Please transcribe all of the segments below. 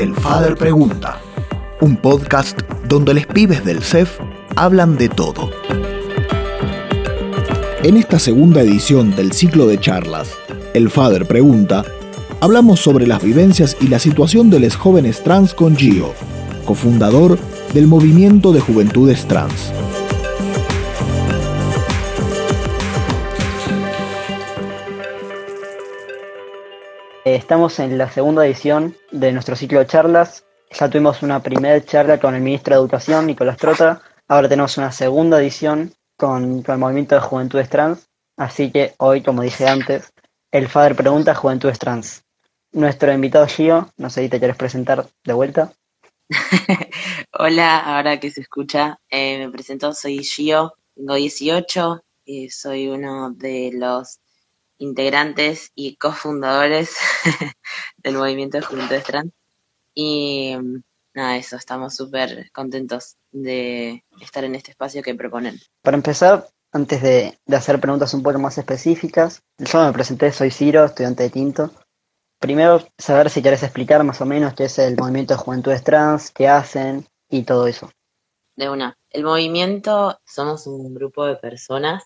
El Father Pregunta, un podcast donde los pibes del CEF hablan de todo. En esta segunda edición del ciclo de charlas, El Father Pregunta, hablamos sobre las vivencias y la situación de los jóvenes trans con Gio, cofundador del Movimiento de Juventudes Trans. Estamos en la segunda edición de nuestro ciclo de charlas. Ya tuvimos una primera charla con el ministro de Educación, Nicolás Trota. Ahora tenemos una segunda edición con, el Movimiento de Juventudes Trans. Así que hoy, como dije antes, el FADER pregunta Juventudes Trans. Nuestro invitado Gio, no sé si te quieres presentar de vuelta. Hola, ahora que se escucha, eh, me presento, soy Gio, tengo 18, y soy uno de los integrantes y cofundadores del movimiento de Juventudes Trans. Y nada, eso, estamos súper contentos de estar en este espacio que proponen. Para empezar, antes de, hacer preguntas un poco más específicas, yo me presenté, soy Ciro, estudiante de Tinto. Primero, saber si querés explicar más o menos qué es el movimiento de Juventudes Trans, qué hacen y todo eso. De una. El movimiento somos un grupo de personas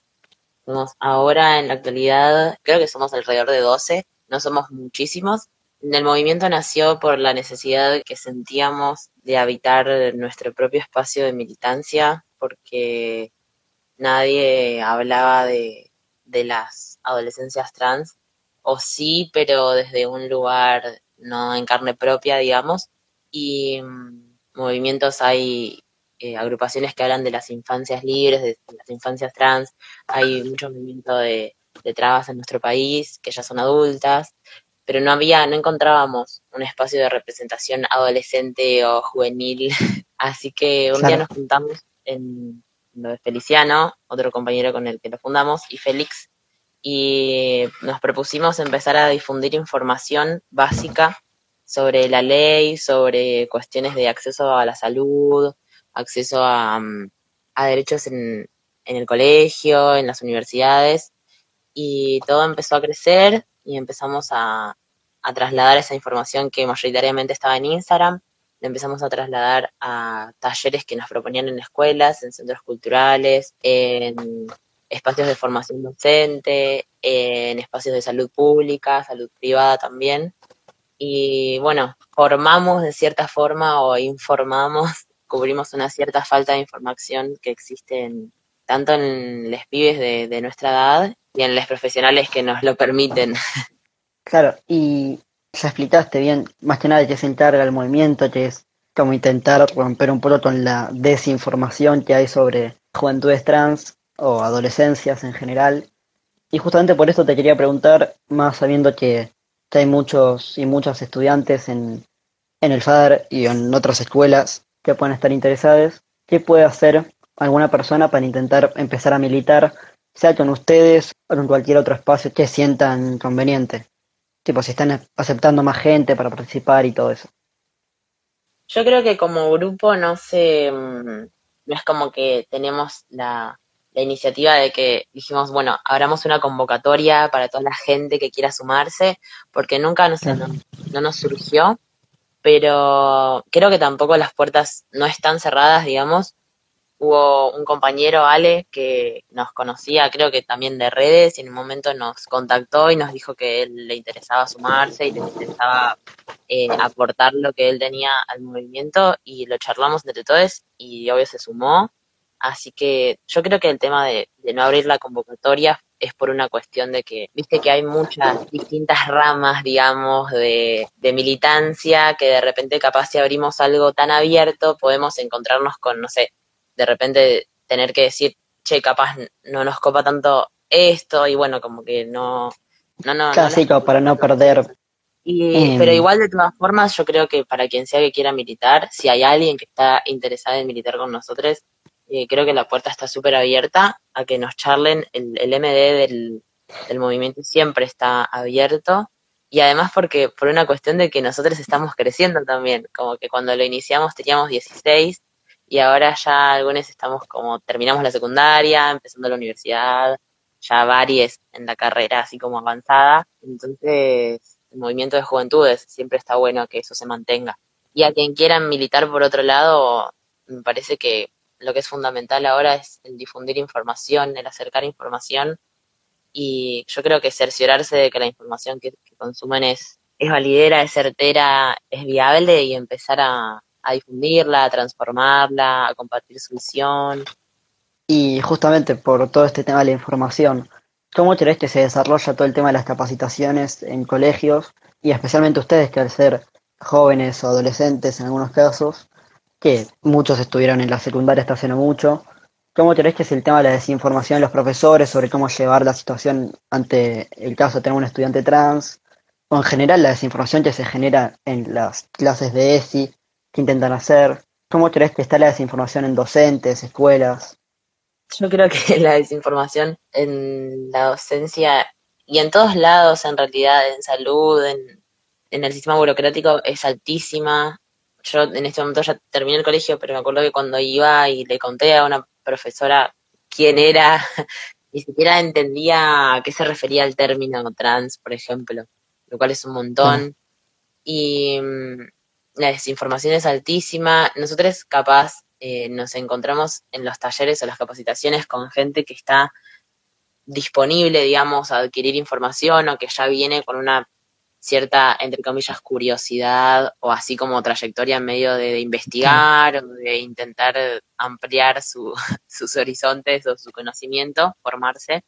ahora en la actualidad, creo que somos alrededor de 12, no somos muchísimos. El movimiento nació por la necesidad que sentíamos de habitar nuestro propio espacio de militancia, porque nadie hablaba de, de las adolescencias trans, o sí, pero desde un lugar no en carne propia, digamos, y mm, movimientos hay eh, agrupaciones que hablan de las infancias libres, de, las infancias trans, hay mucho movimiento de, trabas en nuestro país, que ya son adultas, pero no había, no encontrábamos un espacio de representación adolescente o juvenil, así que un día nos juntamos en lo de Feliciano, otro compañero con el que lo fundamos, y Félix, y nos propusimos empezar a difundir información básica sobre la ley, sobre cuestiones de acceso a la salud, acceso a, mm, a derechos en, en el colegio, en las universidades, y todo empezó a crecer y empezamos a, a trasladar esa información que mayoritariamente estaba en Instagram, la empezamos a trasladar a talleres que nos proponían en escuelas, en centros culturales, en espacios de formación docente, en espacios de salud pública, salud privada también. Y bueno, formamos de cierta forma o informamos cubrimos una cierta falta de información que existe tanto en los pibes de, nuestra edad y en los profesionales que nos lo permiten. Claro, y ya explicaste bien, más que nada qué se encarga el movimiento, que es como intentar romper un poco con la desinformación que hay sobre juventudes trans o adolescencias en general. Y justamente por eso te quería preguntar, más sabiendo que, hay muchos y muchas estudiantes en, en el FADER y en otras escuelas que puedan estar interesados, ¿qué puede hacer alguna persona para intentar empezar a militar, sea con ustedes o en cualquier otro espacio que sientan conveniente? Tipo, si están aceptando más gente para participar y todo eso. Yo creo que como grupo no sé, mm, no es como que tenemos la, iniciativa de que dijimos, bueno, abramos una convocatoria para toda la gente que quiera sumarse, porque nunca no, no nos surgió pero creo que tampoco las puertas no están cerradas, digamos. Hubo un compañero, Ale, que nos conocía, creo que también de redes, y en un momento nos contactó y nos dijo que él le interesaba sumarse y le interesaba eh, aportar lo que él tenía al movimiento, y lo charlamos entre todos, y obvio se sumó. Así que yo creo que el tema de, no abrir la convocatoria es por una cuestión de que, viste que hay muchas distintas ramas, digamos, de, militancia, que de repente capaz si abrimos algo tan abierto podemos encontrarnos con, no sé, de repente tener que decir, che, capaz no nos copa tanto esto y bueno, como que no... no, no, no para no perder. Y, Pero igual, de todas formas, yo creo que para quien sea que quiera militar, si hay alguien que está interesado en militar con nosotros, creo que la puerta está súper abierta a que nos charlen. El, el MD del, del, movimiento siempre está abierto. Y además porque por una cuestión de que nosotros estamos creciendo también, como que cuando lo iniciamos teníamos 16 y ahora ya algunos estamos como terminamos la secundaria, empezando la universidad, ya varios en la carrera así como avanzada. Entonces, el movimiento de juventudes siempre está bueno que eso se mantenga. Y a quien quieran militar por otro lado, me parece que lo que es fundamental ahora es el difundir información, el acercar información y yo creo que cerciorarse de que la información que, consumen es, es validera, es certera, es viable y empezar a, a difundirla, a transformarla, a compartir su visión. Y justamente por todo este tema de la información, ¿cómo crees que se desarrolla todo el tema de las capacitaciones en colegios y especialmente ustedes que al ser jóvenes o adolescentes en algunos casos, que muchos estuvieron en la secundaria hasta hace no mucho, ¿cómo crees que es el tema de la desinformación de los profesores sobre cómo llevar la situación ante el caso de tener un estudiante trans? O en general la desinformación que se genera en las clases de ESI, que intentan hacer. ¿Cómo crees que está la desinformación en docentes, escuelas? Yo creo que la desinformación en la docencia y en todos lados, en realidad, en salud, en, el sistema burocrático, es altísima. Yo en este momento ya terminé el colegio, pero me acuerdo que cuando iba y le conté a una profesora quién era, ni siquiera entendía a qué se refería el término trans, por ejemplo, lo cual es un montón. Y mm, la desinformación es altísima. Nosotros capaz eh, nos encontramos en los talleres o las capacitaciones con gente que está disponible, digamos, a adquirir información o que ya viene con una cierta, entre comillas, curiosidad o así como trayectoria en medio de, investigar o de intentar ampliar su, sus horizontes o su conocimiento, formarse.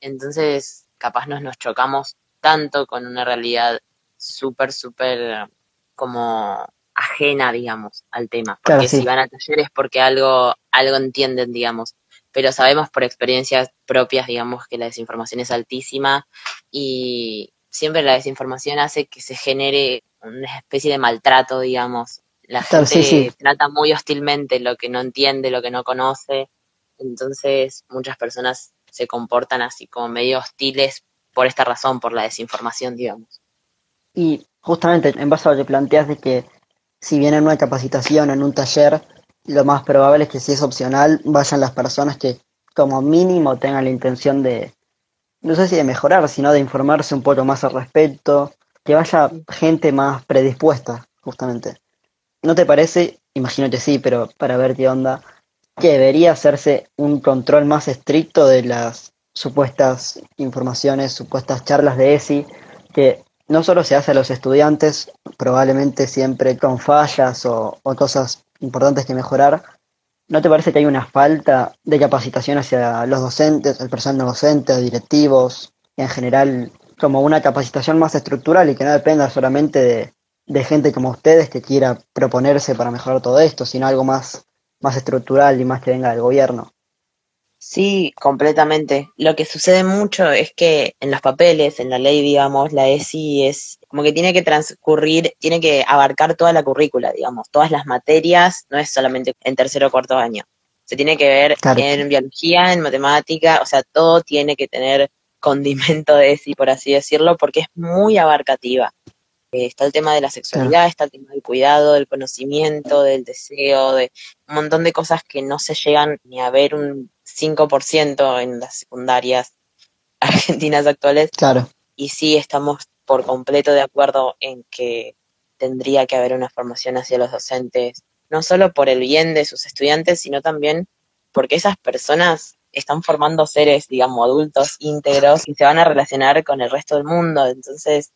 Entonces, capaz nos, nos chocamos tanto con una realidad súper, súper como ajena, digamos, al tema. Porque si van a talleres porque algo, algo entienden, digamos. Pero sabemos por experiencias propias, digamos, que la desinformación es altísima y siempre la desinformación hace que se genere una especie de maltrato, digamos. La gente trata muy hostilmente lo que no entiende, lo que no conoce. Entonces, muchas personas se comportan así como medio hostiles por esta razón, por la desinformación, digamos. Y justamente en base a lo que planteas de que si viene en una capacitación, en un taller, lo más probable es que si es opcional, vayan las personas que como mínimo tengan la intención de, no sé si de mejorar, sino de informarse un poco más al respecto, que vaya gente más predispuesta, justamente. ¿No te parece? Imagino que sí, pero para ver qué onda, que debería hacerse un control más estricto de las supuestas informaciones, supuestas charlas de ESI, que no solo se hace a los estudiantes, probablemente siempre con fallas o, cosas importantes que mejorar, ¿no te parece que hay una falta de capacitación hacia los docentes, el personal docente, directivos, en general, como una capacitación más estructural y que no dependa solamente de, gente como ustedes que quiera proponerse para mejorar todo esto, sino algo más, más estructural y más que venga del gobierno? Sí, completamente. Lo que sucede mucho es que en los papeles, en la ley, digamos, la ESI es como que tiene que transcurrir, tiene que abarcar toda la currícula, digamos, todas las materias, no es solamente en tercero o cuarto año. Se tiene que ver en biología, en matemática, o sea, todo tiene que tener condimento de ESI, por así decirlo, porque es muy abarcativa. Eh, está el tema de la sexualidad, está el tema del cuidado, del conocimiento, del deseo, de un montón de cosas que no se llegan ni a ver un 5% en las secundarias argentinas actuales. Claro. Y sí estamos por completo de acuerdo en que tendría que haber una formación hacia los docentes, no solo por el bien de sus estudiantes, sino también porque esas personas están formando seres, digamos, adultos íntegros y se van a relacionar con el resto del mundo. Entonces,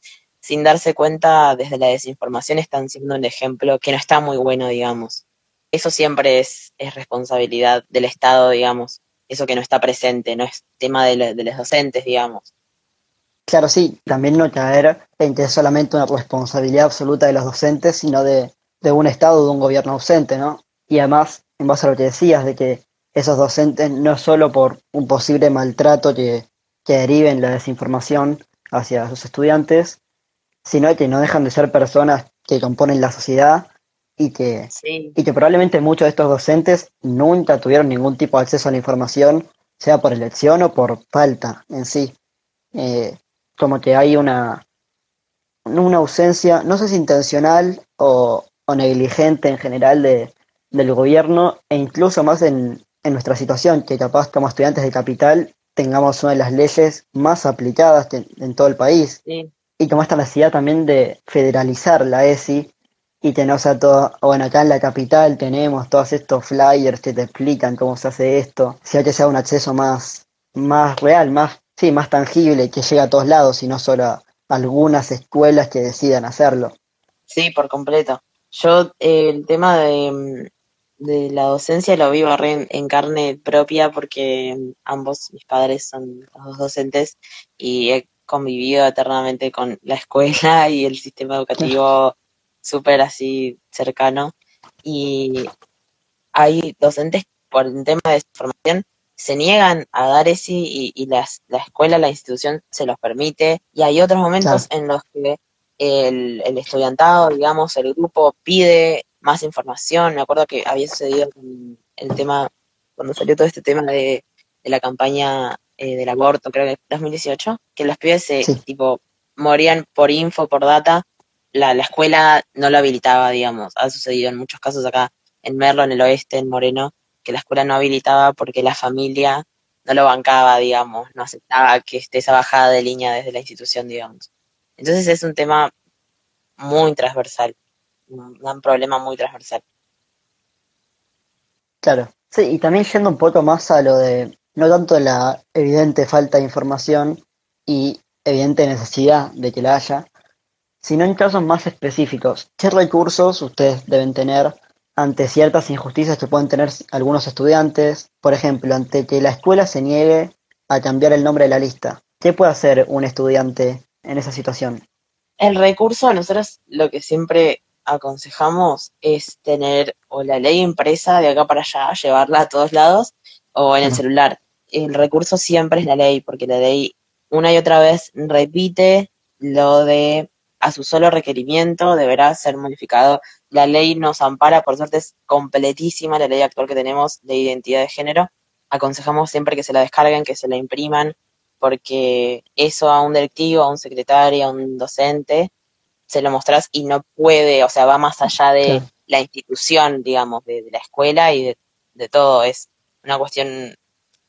sin darse cuenta, desde la desinformación están siendo un ejemplo que no está muy bueno, digamos. Eso siempre es, es responsabilidad del Estado, digamos. Eso que no está presente, no es tema de, los docentes, digamos. Claro, sí, también no caer en que es solamente una responsabilidad absoluta de los docentes, sino de, un Estado, de un gobierno ausente, ¿no? Y además, en base a lo que decías, de que esos docentes, no solo por un posible maltrato que, que deriven la desinformación hacia sus estudiantes, sino que no dejan de ser personas que componen la sociedad y que, y que probablemente muchos de estos docentes nunca tuvieron ningún tipo de acceso a la información, sea por elección o por falta en sí. Eh, como que hay una, una ausencia, no sé si intencional o, o negligente en general de, del gobierno, e incluso más en, en nuestra situación, que capaz como estudiantes de capital tengamos una de las leyes más aplicadas en, todo el país. Y como esta necesidad también de federalizar la ESI y tenemos a todo, bueno, acá en la capital tenemos todos estos flyers que te explican cómo se hace esto, si hay que sea un acceso más, más real, más, sí, más tangible, que llegue a todos lados y no solo a algunas escuelas que decidan hacerlo. Sí, por completo. Yo eh, el tema de, de, la docencia lo vivo en, en, carne propia porque ambos mis padres son los dos docentes y he convivido eternamente con la escuela y el sistema educativo súper así cercano. Y hay docentes por el tema de formación se niegan a dar ese y, y las, la escuela, la institución se los permite. Y hay otros momentos en los que el, el, estudiantado, digamos, el grupo pide más información. Me acuerdo que había sucedido con el tema, cuando salió todo este tema de, de la campaña eh, del aborto, creo que en 2018, que los pibes se, sí. tipo, morían por info, por data, la, la escuela no lo habilitaba, digamos. Ha sucedido en muchos casos acá en Merlo, en el oeste, en Moreno, que la escuela no habilitaba porque la familia no lo bancaba, digamos, no aceptaba que esté esa bajada de línea desde la institución, digamos. Entonces es un tema muy transversal, un problema muy transversal. Claro, sí, y también yendo un poco más a lo de no tanto la evidente falta de información y evidente necesidad de que la haya, sino en casos más específicos. ¿Qué recursos ustedes deben tener ante ciertas injusticias que pueden tener algunos estudiantes? Por ejemplo, ante que la escuela se niegue a cambiar el nombre de la lista. ¿Qué puede hacer un estudiante en esa situación? El recurso, nosotros lo que siempre aconsejamos es tener o la ley impresa de acá para allá, llevarla a todos lados, o en el celular. El recurso siempre es la ley, porque la ley una y otra vez repite lo de a su solo requerimiento deberá ser modificado. La ley nos ampara, por suerte es completísima la ley actual que tenemos de identidad de género. Aconsejamos siempre que se la descarguen, que se la impriman, porque eso a un directivo, a un secretario, a un docente, se lo mostrás y no puede, o sea, va más allá de la institución, digamos, de, de la escuela y de, de, todo. Es una cuestión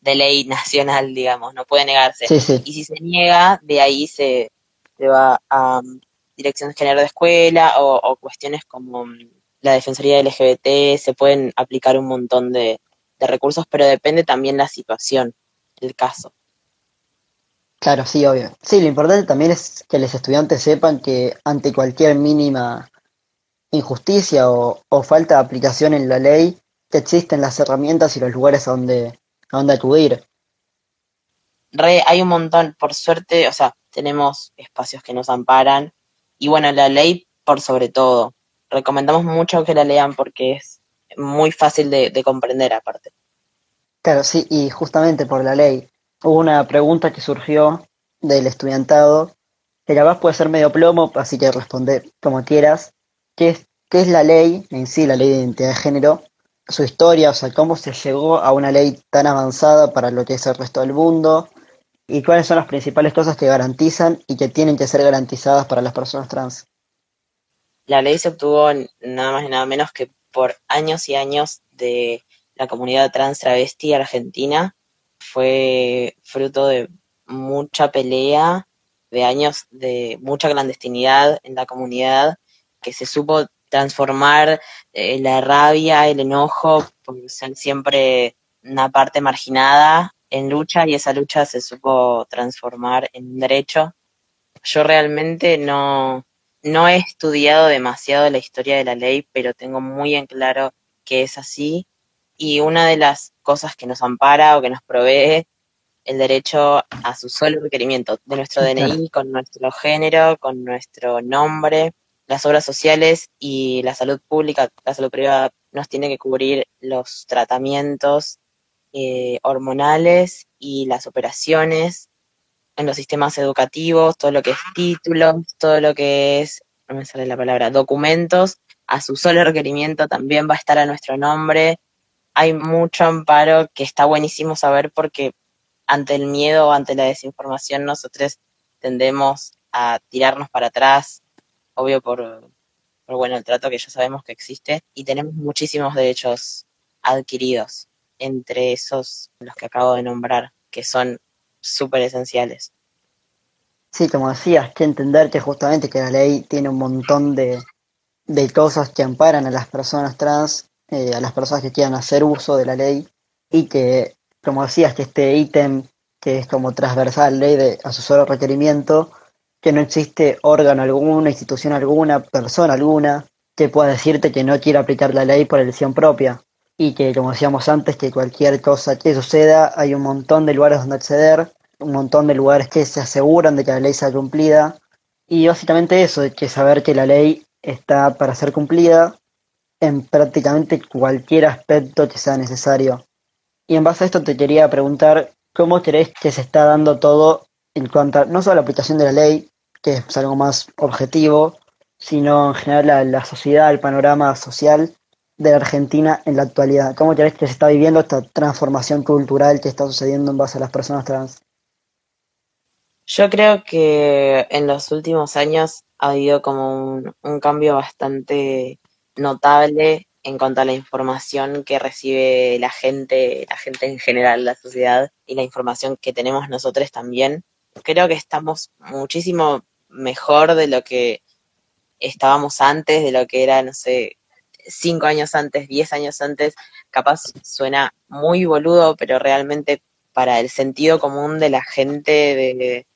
de ley nacional, digamos, no puede negarse. Sí, sí. Y si se niega, de ahí se, se va a um, dirección general de escuela o, o, cuestiones como um, la defensoría LGBT, se pueden aplicar un montón de, de recursos, pero depende también la situación, el caso. Claro, sí, obvio. Sí, lo importante también es que los estudiantes sepan que ante cualquier mínima injusticia o, o falta de aplicación en la ley, que existen las herramientas y los lugares a donde, a donde acudir. Re, hay un montón, por suerte, o sea, tenemos espacios que nos amparan y bueno, la ley por sobre todo. Recomendamos mucho que la lean porque es muy fácil de, de comprender aparte. Claro, sí, y justamente por la ley hubo una pregunta que surgió del estudiantado, que capaz puede ser medio plomo, así que responde como quieras, ¿qué es, qué es la ley en sí, la ley de identidad de género? Su historia, o sea, cómo se llegó a una ley tan avanzada para lo que es el resto del mundo, y cuáles son las principales cosas que garantizan y que tienen que ser garantizadas para las personas trans. La ley se obtuvo nada más y nada menos que por años y años de la comunidad trans travesti argentina, fue fruto de mucha pelea, de años de mucha clandestinidad en la comunidad, que se supo transformar eh, la rabia, el enojo, por ser siempre una parte marginada en lucha y esa lucha se supo transformar en un derecho. Yo realmente no, no he estudiado demasiado la historia de la ley, pero tengo muy en claro que es así y una de las cosas que nos ampara o que nos provee el derecho a su solo requerimiento de nuestro DNI, con nuestro género, con nuestro nombre, las obras sociales y la salud pública, la salud privada nos tiene que cubrir los tratamientos eh, hormonales y las operaciones en los sistemas educativos, todo lo que es títulos, todo lo que es, no me sale la palabra, documentos, a su solo requerimiento también va a estar a nuestro nombre, hay mucho amparo que está buenísimo saber porque ante el miedo ante la desinformación nosotros tendemos a tirarnos para atrás, obvio por, bueno el trato que ya sabemos que existe, y tenemos muchísimos derechos adquiridos, entre esos los que acabo de nombrar, que son súper esenciales. Sí, como decías, que entender que justamente que la ley tiene un montón de, de cosas que amparan a las personas trans, eh, a las personas que quieran hacer uso de la ley y que, como decías, que este ítem que es como transversal ley de a su solo requerimiento, que no existe órgano alguna, institución alguna, persona alguna que pueda decirte que no quiere aplicar la ley por elección propia y que, como decíamos antes, que cualquier cosa que suceda hay un montón de lugares donde acceder, un montón de lugares que se aseguran de que la ley sea cumplida y básicamente eso, que saber que la ley está para ser cumplida en prácticamente cualquier aspecto que sea necesario. Y en base a esto te quería preguntar, ¿cómo crees que se está dando todo en cuanto a no solo la aplicación de la ley, que es algo más objetivo, sino en general la, sociedad, el panorama social de la Argentina en la actualidad? ¿Cómo crees que se está viviendo esta transformación cultural que está sucediendo en base a las personas trans? Yo creo que en los últimos años ha habido como un, un cambio bastante notable en cuanto a la información que recibe la gente, la gente en general, la sociedad, y la información que tenemos nosotros también. Creo que estamos muchísimo mejor de lo que estábamos antes, de lo que era, no sé, cinco años antes, diez años antes. Capaz suena muy boludo, pero realmente para el sentido común de la gente de,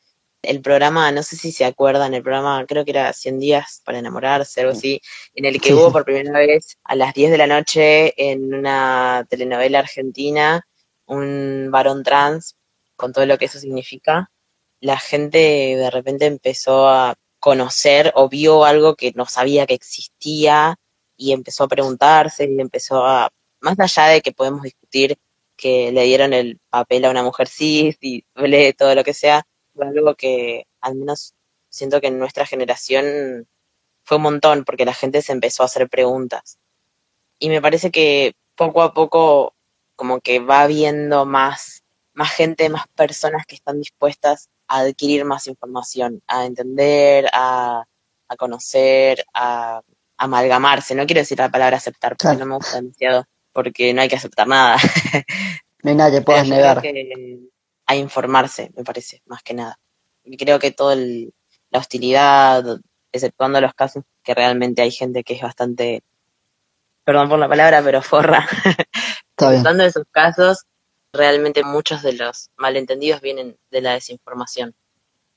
el programa, no sé si se acuerdan, el programa creo que era 100 días para enamorarse, algo así, en el que hubo por primera vez a las 10 de la noche en una telenovela argentina un varón trans, con todo lo que eso significa, la gente de repente empezó a conocer o vio algo que no sabía que existía y empezó a preguntarse y empezó a, más allá de que podemos discutir que le dieron el papel a una mujer cis y todo lo que sea, fue algo que al menos siento que en nuestra generación fue un montón porque la gente se empezó a hacer preguntas. Y me parece que poco a poco como que va viendo más, más gente, más personas que están dispuestas a adquirir más información, a entender, a, a conocer, a, amalgamarse. No quiero decir la palabra aceptar porque no me gusta demasiado, porque no hay que aceptar nada. No hay nada que puedas negar a informarse, me parece, más que nada. Y creo que toda la hostilidad, exceptuando los casos que realmente hay gente que es bastante, perdón por la palabra, pero forra, esos casos, realmente muchos de los malentendidos vienen de la desinformación.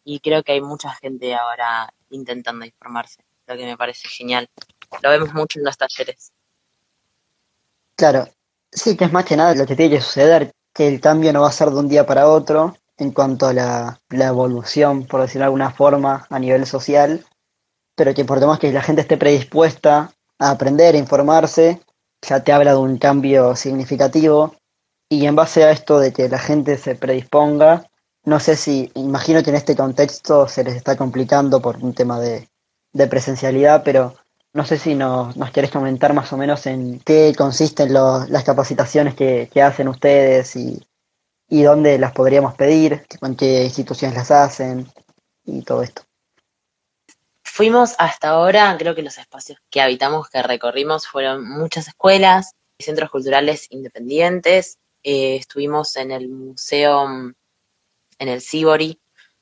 Y creo que hay mucha gente ahora intentando informarse, lo que me parece genial. Lo vemos mucho en los talleres. Claro, sí, que es más que nada lo que tiene que suceder, que el cambio no va a ser de un día para otro en cuanto a la, evolución, por decirlo de alguna forma, a nivel social, pero que por demás que la gente esté predispuesta a aprender, a informarse, ya te habla de un cambio significativo. Y en base a esto de que la gente se predisponga, no sé si, imagino que en este contexto se les está complicando por un tema de, de presencialidad, pero no sé si nos, nos querés comentar más o menos en qué consisten las capacitaciones que, hacen ustedes y, dónde las podríamos pedir, con qué instituciones las hacen y todo esto. Fuimos hasta ahora, creo que los espacios que habitamos, que recorrimos, fueron muchas escuelas, centros culturales independientes, eh, estuvimos en el museo, en el Sibori,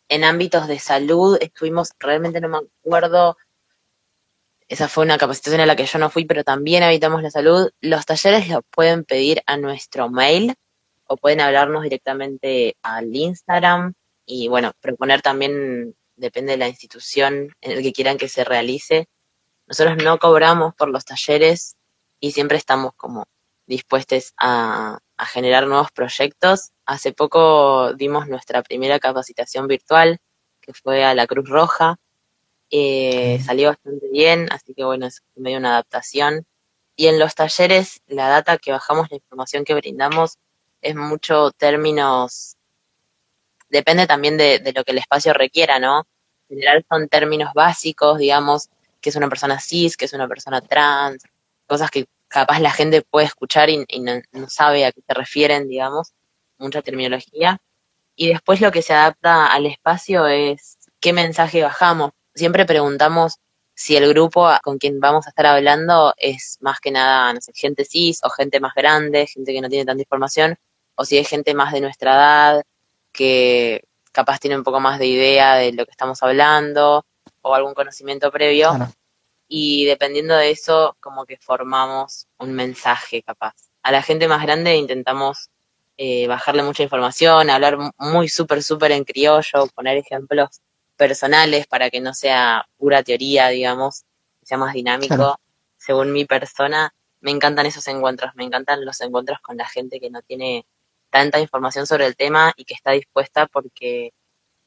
en ámbitos de salud, estuvimos, realmente no me acuerdo, esa fue una capacitación a la que yo no fui, pero también habitamos la salud. Los talleres los pueden pedir a nuestro mail o pueden hablarnos directamente al Instagram y bueno, proponer también, depende de la institución en el que quieran que se realice. Nosotros no cobramos por los talleres y siempre estamos como dispuestos a, a generar nuevos proyectos. Hace poco dimos nuestra primera capacitación virtual, que fue a la Cruz Roja, eh, salió bastante bien, así que bueno, es medio una adaptación. Y en los talleres, la data que bajamos, la información que brindamos, es mucho términos, depende también de, de lo que el espacio requiera, ¿no? En general son términos básicos, digamos, que es una persona cis, que es una persona trans, cosas que capaz la gente puede escuchar y, no, sabe a qué se refieren, digamos, mucha terminología. Y después lo que se adapta al espacio es qué mensaje bajamos, siempre preguntamos si el grupo con quien vamos a estar hablando es más que nada, no sé, gente cis o gente más grande, gente que no tiene tanta información, o si es gente más de nuestra edad, que capaz tiene un poco más de idea de lo que estamos hablando, o algún conocimiento previo. Y dependiendo de eso, como que formamos un mensaje capaz. A la gente más grande intentamos eh, bajarle mucha información, hablar muy súper, súper en criollo, poner ejemplos personales para que no sea pura teoría, digamos, que sea más dinámico. Según mi persona, me encantan esos encuentros, me encantan los encuentros con la gente que no tiene tanta información sobre el tema y que está dispuesta porque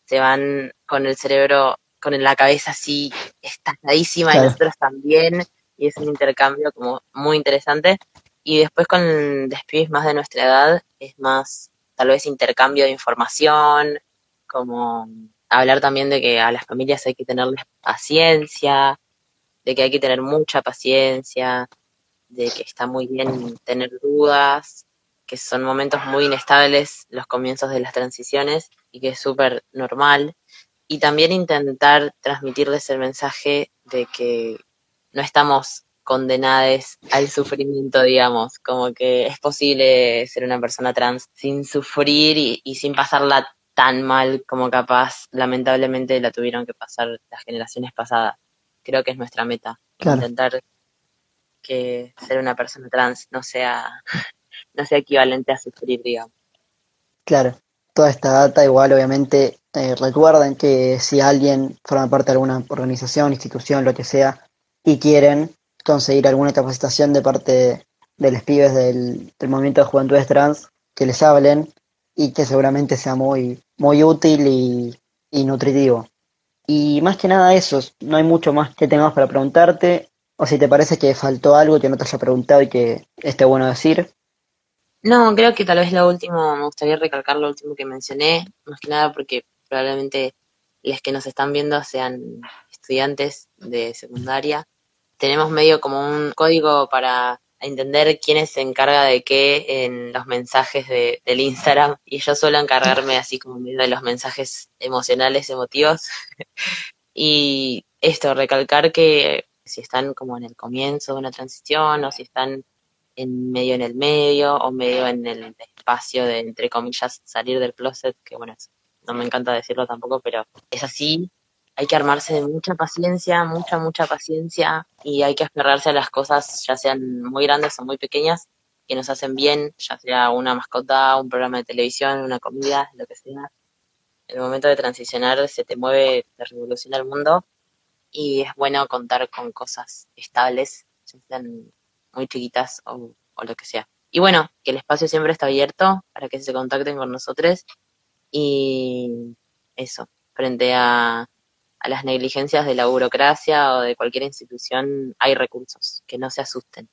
se van con el cerebro, con la cabeza así estalladísima y nosotros también, y es un intercambio como muy interesante. Y después con despibes más de nuestra edad es más tal vez intercambio de información, como hablar también de que a las familias hay que tenerles paciencia, de que hay que tener mucha paciencia, de que está muy bien tener dudas, que son momentos muy inestables los comienzos de las transiciones y que es súper normal. Y también intentar transmitirles el mensaje de que no estamos condenadas al sufrimiento, digamos, como que es posible ser una persona trans sin sufrir y, sin pasarla tan mal como capaz, lamentablemente, la tuvieron que pasar las generaciones pasadas. Creo que es nuestra meta, intentar que ser una persona trans no sea, no sea equivalente a sufrir, digamos. Claro, toda esta data igual obviamente eh, recuerden que si alguien forma parte de alguna organización, institución, lo que sea, y quieren conseguir alguna capacitación de parte de los pibes del, movimiento de juventudes trans, que les hablen y que seguramente sea muy, muy útil y, nutritivo. Y más que nada eso, no hay mucho más que tengamos para preguntarte. O si te parece que faltó algo que no te haya preguntado y que esté bueno decir. No, creo que tal vez lo último, me gustaría recalcar lo último que mencioné, más que nada porque probablemente los que nos están viendo sean estudiantes de secundaria. Tenemos medio como un código para entender quién se encarga de qué en los mensajes de, del Instagram y yo suelo encargarme así como medio de los mensajes emocionales, emotivos. y esto, recalcar que si están como en el comienzo de una transición o si están en medio en el medio o medio en el espacio de, entre comillas, salir del closet, que bueno, no me encanta decirlo tampoco, pero es así. Hay que armarse de mucha paciencia, mucha, mucha paciencia y hay que aferrarse a las cosas, ya sean muy grandes o muy pequeñas, que nos hacen bien, ya sea una mascota, un programa de televisión, una comida, lo que sea. El momento de transicionar se te mueve, te revoluciona el mundo y es bueno contar con cosas estables, ya sean muy chiquitas o, lo que sea. Y bueno, que el espacio siempre está abierto para que se contacten con nosotros y eso, frente a, a las negligencias de la burocracia o de cualquier institución, hay recursos, que no se asusten.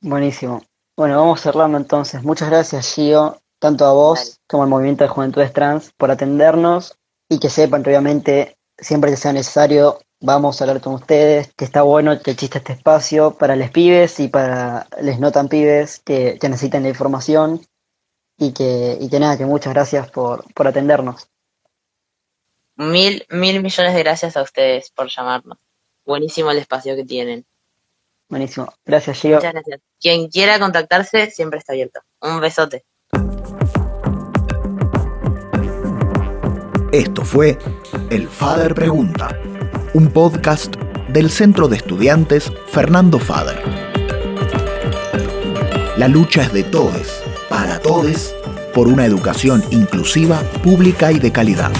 Buenísimo. Bueno, vamos cerrando entonces. Muchas gracias, Gio, tanto a vos como al Movimiento de Juventudes Trans por atendernos y que sepan que obviamente siempre que sea necesario vamos a hablar con ustedes, que está bueno que exista este espacio para los pibes y para les no tan pibes que, que necesiten la información y que, y que nada, que muchas gracias por, por atendernos. Mil, mil millones de gracias a ustedes por llamarnos. Buenísimo el espacio que tienen. Buenísimo. Gracias, Gio. Muchas gracias. Quien quiera contactarse siempre está abierto. Un besote. Esto fue El Fader Pregunta, un podcast del Centro de Estudiantes Fernando Fader. La lucha es de todos, para todos, por una educación inclusiva, pública y de calidad.